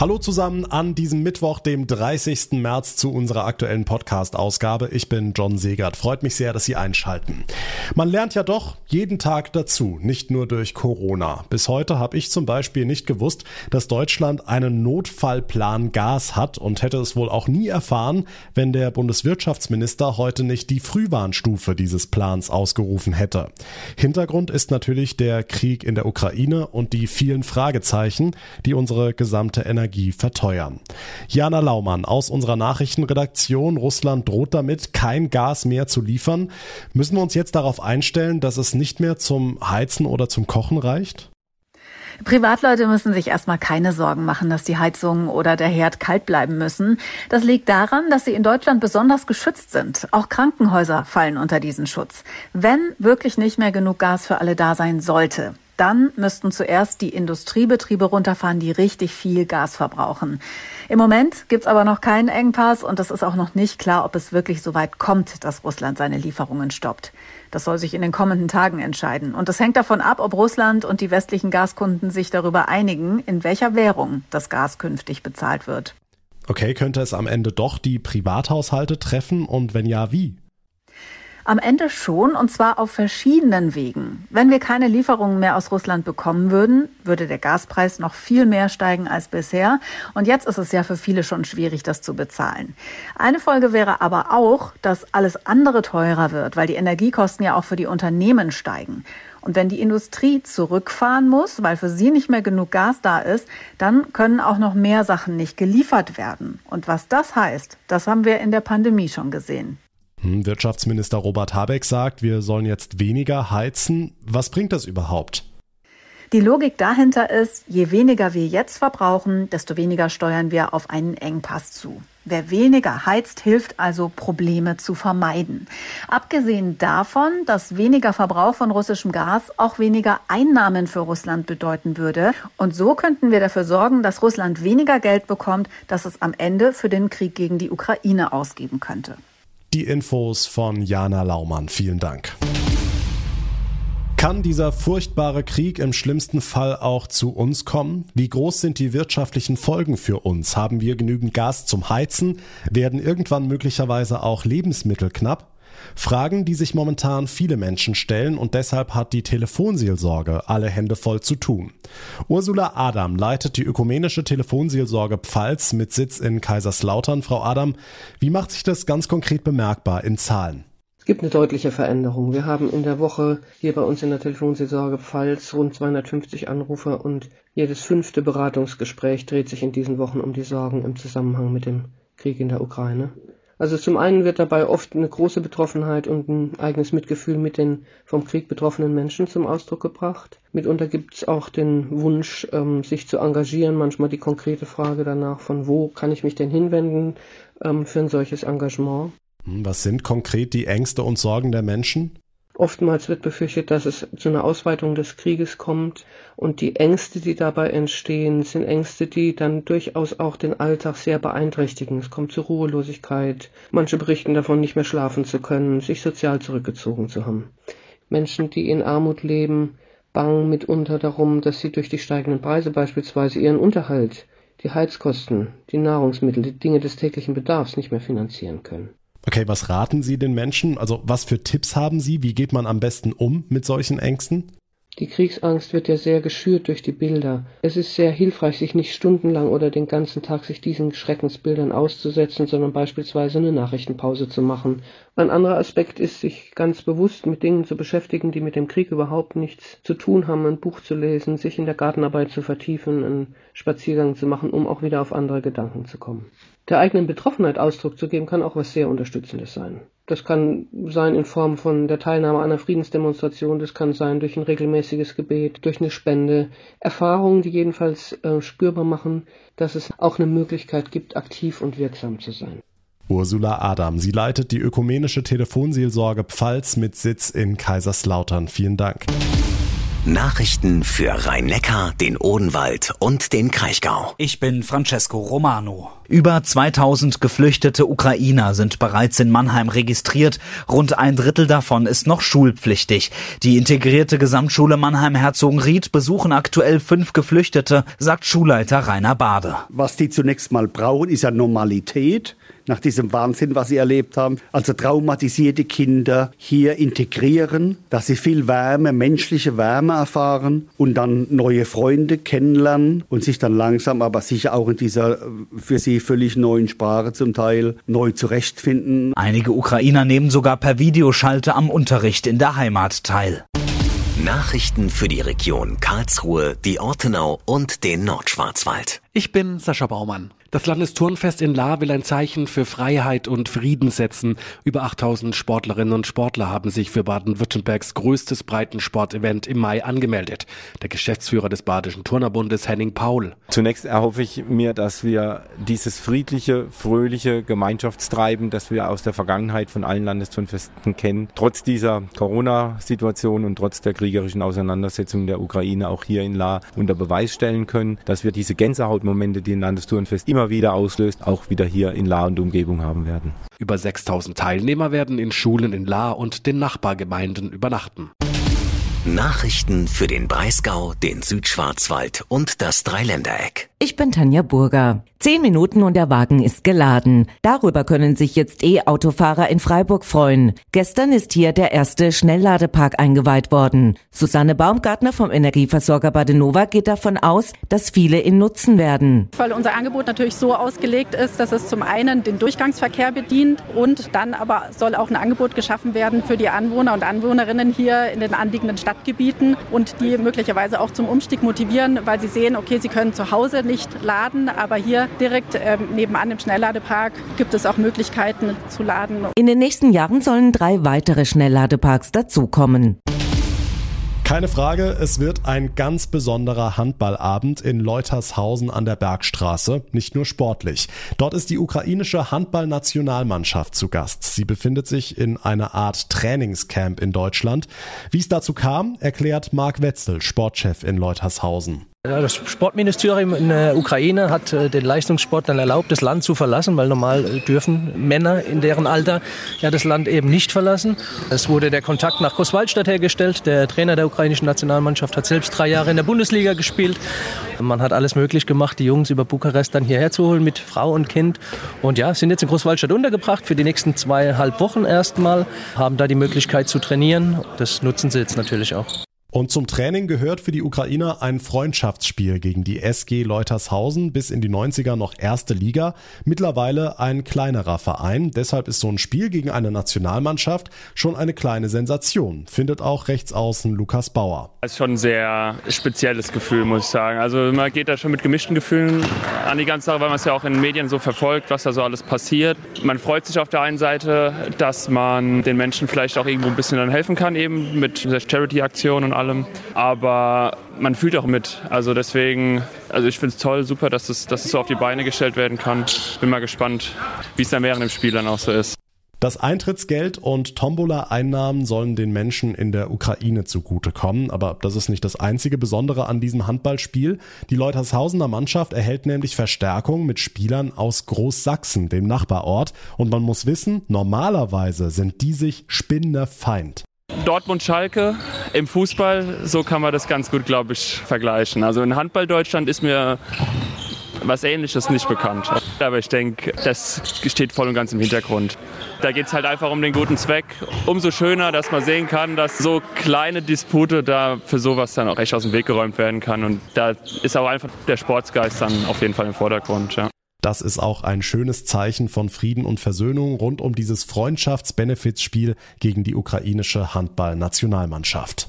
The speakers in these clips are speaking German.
Hallo zusammen an diesem Mittwoch, dem 30. März zu unserer aktuellen Podcast-Ausgabe. Ich bin John Segert. Freut mich sehr, dass Sie einschalten. Man lernt ja doch jeden Tag dazu, nicht nur durch Corona. Bis heute habe ich zum Beispiel nicht gewusst, dass Deutschland einen Notfallplan Gas hat und hätte es wohl auch nie erfahren, wenn der Bundeswirtschaftsminister heute nicht die Frühwarnstufe dieses Plans ausgerufen hätte. Hintergrund ist natürlich der Krieg in der Ukraine und die vielen Fragezeichen, die unsere gesamte Energie Energie verteuern. Jana Laumann aus unserer Nachrichtenredaktion. Russland droht damit, kein Gas mehr zu liefern. Müssen wir uns jetzt darauf einstellen, dass es nicht mehr zum Heizen oder zum Kochen reicht? Privatleute müssen sich erstmal keine Sorgen machen, dass die Heizung oder der Herd kalt bleiben müssen. Das liegt daran, dass sie in Deutschland besonders geschützt sind. Auch Krankenhäuser fallen unter diesen Schutz. Wenn wirklich nicht mehr genug Gas für alle da sein sollte, dann müssten zuerst die Industriebetriebe runterfahren, die richtig viel Gas verbrauchen. Im Moment gibt's aber noch keinen Engpass und es ist auch noch nicht klar, ob es wirklich so weit kommt, dass Russland seine Lieferungen stoppt. Das soll sich in den kommenden Tagen entscheiden. Und es hängt davon ab, ob Russland und die westlichen Gaskunden sich darüber einigen, in welcher Währung das Gas künftig bezahlt wird. Okay, könnte es am Ende doch die Privathaushalte treffen und wenn ja, wie? Am Ende schon, und zwar auf verschiedenen Wegen. Wenn wir keine Lieferungen mehr aus Russland bekommen würden, würde der Gaspreis noch viel mehr steigen als bisher. Und jetzt ist es ja für viele schon schwierig, das zu bezahlen. Eine Folge wäre aber auch, dass alles andere teurer wird, weil die Energiekosten ja auch für die Unternehmen steigen. Und wenn die Industrie zurückfahren muss, weil für sie nicht mehr genug Gas da ist, dann können auch noch mehr Sachen nicht geliefert werden. Und was das heißt, das haben wir in der Pandemie schon gesehen. Hm, Wirtschaftsminister Robert Habeck sagt, wir sollen jetzt weniger heizen. Was bringt das überhaupt? Die Logik dahinter ist, je weniger wir jetzt verbrauchen, desto weniger steuern wir auf einen Engpass zu. Wer weniger heizt, hilft also, Probleme zu vermeiden. Abgesehen davon, dass weniger Verbrauch von russischem Gas auch weniger Einnahmen für Russland bedeuten würde. Und so könnten wir dafür sorgen, dass Russland weniger Geld bekommt, das es am Ende für den Krieg gegen die Ukraine ausgeben könnte. Die Infos von Jana Laumann. Vielen Dank. Kann dieser furchtbare Krieg im schlimmsten Fall auch zu uns kommen? Wie groß sind die wirtschaftlichen Folgen für uns? Haben wir genügend Gas zum Heizen? Werden irgendwann möglicherweise auch Lebensmittel knapp? Fragen, die sich momentan viele Menschen stellen und deshalb hat die Telefonseelsorge alle Hände voll zu tun. Ursula Adam leitet die ökumenische Telefonseelsorge Pfalz mit Sitz in Kaiserslautern. Frau Adam, wie macht sich das ganz konkret bemerkbar in Zahlen? Es gibt eine deutliche Veränderung. Wir haben in der Woche hier bei uns in der Telefonseelsorge Pfalz rund 250 Anrufer und jedes fünfte Beratungsgespräch dreht sich in diesen Wochen um die Sorgen im Zusammenhang mit dem Krieg in der Ukraine. Also zum einen wird dabei oft eine große Betroffenheit und ein eigenes Mitgefühl mit den vom Krieg betroffenen Menschen zum Ausdruck gebracht. Mitunter gibt es auch den Wunsch, ähm, sich zu engagieren, manchmal die konkrete Frage danach, von wo kann ich mich denn hinwenden ähm, für ein solches Engagement. Hm, was sind konkret die Ängste und Sorgen der Menschen? Oftmals wird befürchtet, dass es zu einer Ausweitung des Krieges kommt und die Ängste, die dabei entstehen, sind Ängste, die dann durchaus auch den Alltag sehr beeinträchtigen. Es kommt zur Ruhelosigkeit. Manche berichten davon, nicht mehr schlafen zu können, sich sozial zurückgezogen zu haben. Menschen, die in Armut leben, bangen mitunter darum, dass sie durch die steigenden Preise beispielsweise ihren Unterhalt, die Heizkosten, die Nahrungsmittel, die Dinge des täglichen Bedarfs nicht mehr finanzieren können. Okay, was raten Sie den Menschen? Also was für Tipps haben Sie? Wie geht man am besten um mit solchen Ängsten? Die Kriegsangst wird ja sehr geschürt durch die Bilder. Es ist sehr hilfreich, sich nicht stundenlang oder den ganzen Tag sich diesen Schreckensbildern auszusetzen, sondern beispielsweise eine Nachrichtenpause zu machen. Ein anderer Aspekt ist, sich ganz bewusst mit Dingen zu beschäftigen, die mit dem Krieg überhaupt nichts zu tun haben, ein Buch zu lesen, sich in der Gartenarbeit zu vertiefen, einen Spaziergang zu machen, um auch wieder auf andere Gedanken zu kommen der eigenen Betroffenheit Ausdruck zu geben, kann auch was sehr Unterstützendes sein. Das kann sein in Form von der Teilnahme an einer Friedensdemonstration, das kann sein durch ein regelmäßiges Gebet, durch eine Spende. Erfahrungen, die jedenfalls äh, spürbar machen, dass es auch eine Möglichkeit gibt, aktiv und wirksam zu sein. Ursula Adam, sie leitet die ökumenische Telefonseelsorge Pfalz mit Sitz in Kaiserslautern. Vielen Dank. Nachrichten für Rhein-Neckar, den Odenwald und den Kraichgau. Ich bin Francesco Romano. Über 2000 geflüchtete Ukrainer sind bereits in Mannheim registriert. Rund ein Drittel davon ist noch schulpflichtig. Die integrierte Gesamtschule Mannheim-Herzogenried besuchen aktuell fünf Geflüchtete, sagt Schulleiter Rainer Bade. Was die zunächst mal brauchen, ist ja Normalität nach diesem Wahnsinn, was sie erlebt haben. Also traumatisierte Kinder hier integrieren, dass sie viel Wärme, menschliche Wärme erfahren und dann neue Freunde kennenlernen und sich dann langsam, aber sicher auch in dieser für sie völlig neuen Sprache zum Teil neu zurechtfinden. Einige Ukrainer nehmen sogar per Videoschalte am Unterricht in der Heimat teil. Nachrichten für die Region Karlsruhe, die Ortenau und den Nordschwarzwald. Ich bin Sascha Baumann. Das Landesturnfest in La will ein Zeichen für Freiheit und Frieden setzen. Über 8000 Sportlerinnen und Sportler haben sich für Baden-Württembergs größtes Breitensportevent im Mai angemeldet. Der Geschäftsführer des Badischen Turnerbundes Henning Paul. Zunächst erhoffe ich mir, dass wir dieses friedliche, fröhliche Gemeinschaftstreiben, das wir aus der Vergangenheit von allen Landesturnfesten kennen, trotz dieser Corona-Situation und trotz der kriegerischen Auseinandersetzung der Ukraine auch hier in La unter Beweis stellen können, dass wir diese Gänsehautmomente, die ein Landesturnfest immer immer wieder auslöst, auch wieder hier in La und Umgebung haben werden. Über 6000 Teilnehmer werden in Schulen in La und den Nachbargemeinden übernachten. Nachrichten für den Breisgau, den Südschwarzwald und das Dreiländereck. Ich bin Tanja Burger. Zehn Minuten und der Wagen ist geladen. Darüber können sich jetzt E-Autofahrer in Freiburg freuen. Gestern ist hier der erste Schnellladepark eingeweiht worden. Susanne Baumgartner vom Energieversorger Badenova geht davon aus, dass viele ihn nutzen werden. Weil unser Angebot natürlich so ausgelegt ist, dass es zum einen den Durchgangsverkehr bedient und dann aber soll auch ein Angebot geschaffen werden für die Anwohner und Anwohnerinnen hier in den anliegenden Stadtgebieten und die möglicherweise auch zum Umstieg motivieren, weil sie sehen, okay, sie können zu Hause nicht laden, aber hier direkt ähm, nebenan im Schnellladepark gibt es auch Möglichkeiten zu laden. In den nächsten Jahren sollen drei weitere Schnellladeparks dazukommen. Keine Frage, es wird ein ganz besonderer Handballabend in Leutershausen an der Bergstraße, nicht nur sportlich. Dort ist die ukrainische Handballnationalmannschaft zu Gast. Sie befindet sich in einer Art Trainingscamp in Deutschland. Wie es dazu kam, erklärt Marc Wetzel, Sportchef in Leutershausen. Das Sportministerium in der Ukraine hat äh, den Leistungssportlern erlaubt, das Land zu verlassen, weil normal äh, dürfen Männer in deren Alter ja das Land eben nicht verlassen. Es wurde der Kontakt nach Großwaldstadt hergestellt. Der Trainer der ukrainischen Nationalmannschaft hat selbst drei Jahre in der Bundesliga gespielt. Man hat alles möglich gemacht, die Jungs über Bukarest dann hierher zu holen mit Frau und Kind. Und ja, sind jetzt in Großwaldstadt untergebracht für die nächsten zweieinhalb Wochen erstmal, haben da die Möglichkeit zu trainieren. Das nutzen sie jetzt natürlich auch. Und zum Training gehört für die Ukrainer ein Freundschaftsspiel gegen die SG Leutershausen bis in die 90er noch erste Liga, mittlerweile ein kleinerer Verein. Deshalb ist so ein Spiel gegen eine Nationalmannschaft schon eine kleine Sensation, findet auch Rechtsaußen Lukas Bauer. Das ist schon ein sehr spezielles Gefühl, muss ich sagen. Also man geht da schon mit gemischten Gefühlen an die ganze Sache, weil man es ja auch in den Medien so verfolgt, was da so alles passiert. Man freut sich auf der einen Seite, dass man den Menschen vielleicht auch irgendwo ein bisschen dann helfen kann, eben mit der Charity-Aktion und allem. Aber man fühlt auch mit. Also deswegen, also ich finde es toll, super, dass es, dass es so auf die Beine gestellt werden kann. Bin mal gespannt, wie es dann während dem Spiel dann auch so ist. Das Eintrittsgeld und Tombola-Einnahmen sollen den Menschen in der Ukraine zugutekommen, aber das ist nicht das einzige Besondere an diesem Handballspiel. Die Leutershausener Mannschaft erhält nämlich Verstärkung mit Spielern aus Großsachsen, dem Nachbarort, und man muss wissen, normalerweise sind die sich Feind. Dortmund-Schalke im Fußball, so kann man das ganz gut, glaube ich, vergleichen. Also in Handball Deutschland ist mir was Ähnliches nicht bekannt. Aber ich denke, das steht voll und ganz im Hintergrund. Da geht es halt einfach um den guten Zweck. Umso schöner, dass man sehen kann, dass so kleine Dispute da für sowas dann auch echt aus dem Weg geräumt werden kann. Und da ist auch einfach der Sportsgeist dann auf jeden Fall im Vordergrund. Ja. Das ist auch ein schönes Zeichen von Frieden und Versöhnung rund um dieses Freundschafts-Benefits-Spiel gegen die ukrainische Handball-Nationalmannschaft.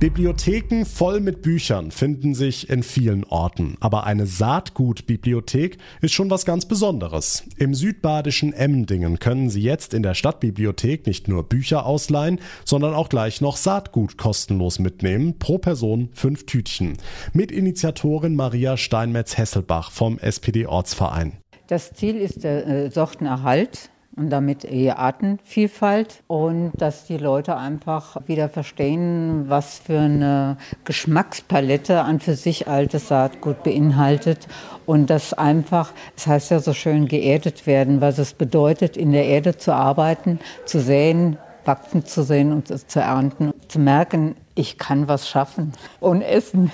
Bibliotheken voll mit Büchern finden sich in vielen Orten, aber eine Saatgutbibliothek ist schon was ganz Besonderes. Im südbadischen Emdingen können Sie jetzt in der Stadtbibliothek nicht nur Bücher ausleihen, sondern auch gleich noch Saatgut kostenlos mitnehmen, pro Person fünf Tütchen. Mitinitiatorin Maria Steinmetz-Hesselbach vom SPD-Ortsverein. Das Ziel ist der äh, Sortenerhalt und damit eher Artenvielfalt und dass die Leute einfach wieder verstehen, was für eine Geschmackspalette an für sich altes Saatgut beinhaltet und das einfach, es das heißt ja so schön, geerdet werden, was es bedeutet, in der Erde zu arbeiten, zu säen, wachsen zu sehen und zu ernten, zu merken, ich kann was schaffen und essen.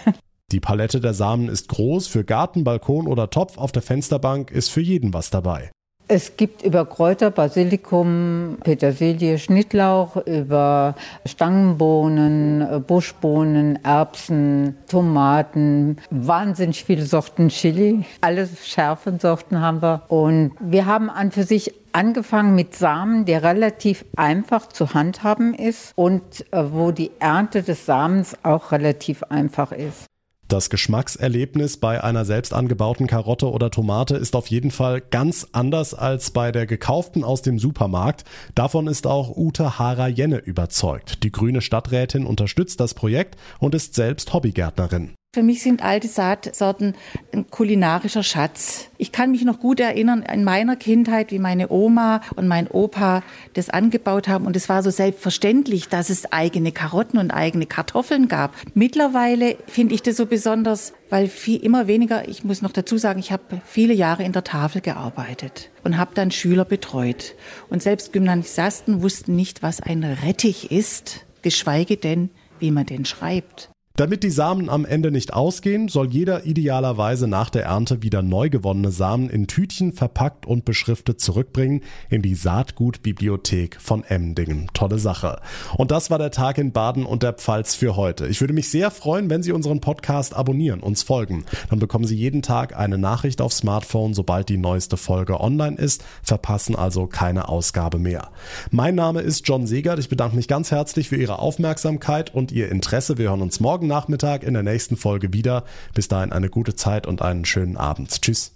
Die Palette der Samen ist groß, für Garten, Balkon oder Topf auf der Fensterbank ist für jeden was dabei. Es gibt über Kräuter, Basilikum, Petersilie, Schnittlauch, über Stangenbohnen, Buschbohnen, Erbsen, Tomaten, wahnsinnig viele Sorten Chili. Alle scharfen Sorten haben wir. Und wir haben an für sich angefangen mit Samen, der relativ einfach zu handhaben ist und äh, wo die Ernte des Samens auch relativ einfach ist. Das Geschmackserlebnis bei einer selbst angebauten Karotte oder Tomate ist auf jeden Fall ganz anders als bei der gekauften aus dem Supermarkt. Davon ist auch Ute Hara-Jenne überzeugt. Die grüne Stadträtin unterstützt das Projekt und ist selbst Hobbygärtnerin. Für mich sind alte Saatsorten ein kulinarischer Schatz. Ich kann mich noch gut erinnern an meiner Kindheit, wie meine Oma und mein Opa das angebaut haben. Und es war so selbstverständlich, dass es eigene Karotten und eigene Kartoffeln gab. Mittlerweile finde ich das so besonders, weil viel, immer weniger, ich muss noch dazu sagen, ich habe viele Jahre in der Tafel gearbeitet und habe dann Schüler betreut. Und selbst Gymnasiasten wussten nicht, was ein Rettich ist, geschweige denn, wie man den schreibt. Damit die Samen am Ende nicht ausgehen, soll jeder idealerweise nach der Ernte wieder neu gewonnene Samen in Tütchen verpackt und beschriftet zurückbringen in die Saatgutbibliothek von Emdingen. Tolle Sache. Und das war der Tag in Baden und der Pfalz für heute. Ich würde mich sehr freuen, wenn Sie unseren Podcast abonnieren, uns folgen. Dann bekommen Sie jeden Tag eine Nachricht auf Smartphone, sobald die neueste Folge online ist, verpassen also keine Ausgabe mehr. Mein Name ist John Segert. Ich bedanke mich ganz herzlich für Ihre Aufmerksamkeit und Ihr Interesse. Wir hören uns morgen morgen Nachmittag in der nächsten Folge wieder. Bis dahin eine gute Zeit und einen schönen Abend. Tschüss.